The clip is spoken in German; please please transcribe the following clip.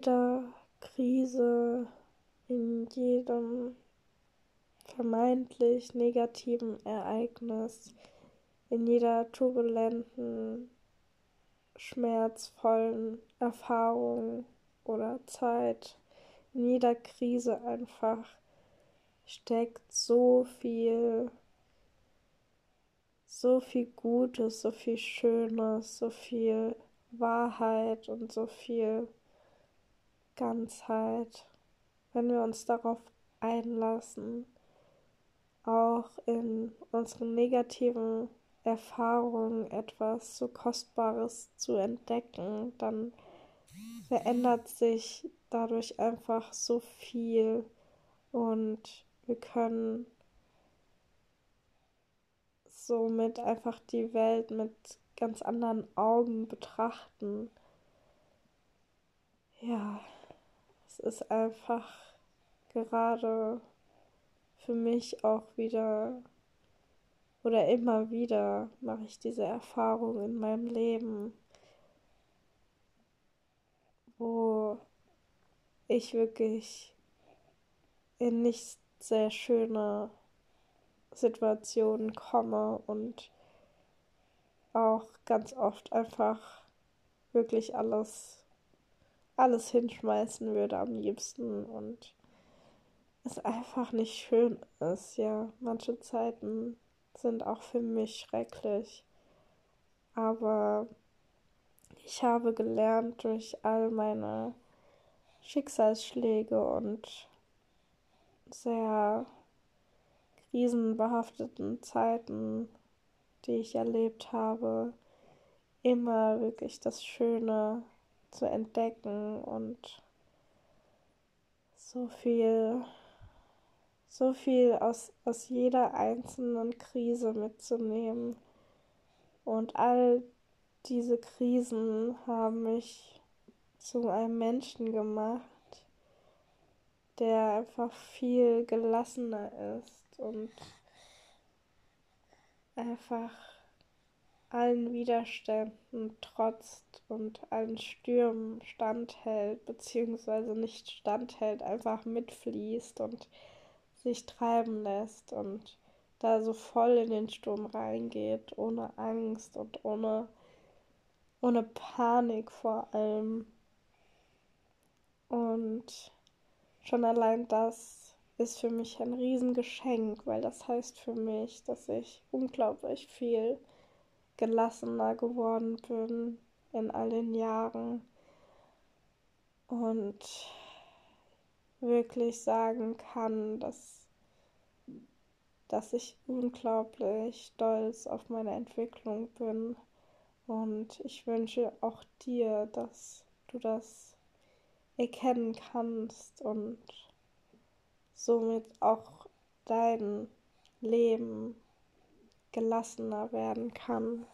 jeder Krise, in jedem vermeintlich negativen Ereignis, in jeder turbulenten, schmerzvollen Erfahrung oder Zeit, in jeder Krise einfach steckt so viel, so viel Gutes, so viel Schönes, so viel Wahrheit und so viel Ganzheit, wenn wir uns darauf einlassen, auch in unseren negativen Erfahrungen etwas so Kostbares zu entdecken, dann verändert sich dadurch einfach so viel und wir können somit einfach die Welt mit ganz anderen Augen betrachten. Ja, ist einfach gerade für mich auch wieder oder immer wieder mache ich diese Erfahrung in meinem Leben, wo ich wirklich in nicht sehr schöne Situationen komme und auch ganz oft einfach wirklich alles alles hinschmeißen würde am liebsten und es einfach nicht schön ist. Ja, manche Zeiten sind auch für mich schrecklich. Aber ich habe gelernt durch all meine Schicksalsschläge und sehr krisenbehafteten Zeiten, die ich erlebt habe, immer wirklich das Schöne zu entdecken und so viel so viel aus, aus jeder einzelnen Krise mitzunehmen. Und all diese Krisen haben mich zu einem Menschen gemacht, der einfach viel gelassener ist und einfach allen Widerständen trotzt und allen Stürmen standhält, beziehungsweise nicht standhält, einfach mitfließt und sich treiben lässt und da so voll in den Sturm reingeht, ohne Angst und ohne, ohne Panik vor allem. Und schon allein das ist für mich ein Riesengeschenk, weil das heißt für mich, dass ich unglaublich viel gelassener geworden bin in all den Jahren und wirklich sagen kann, dass, dass ich unglaublich stolz auf meine Entwicklung bin. Und ich wünsche auch dir, dass du das erkennen kannst und somit auch dein Leben gelassener werden kann.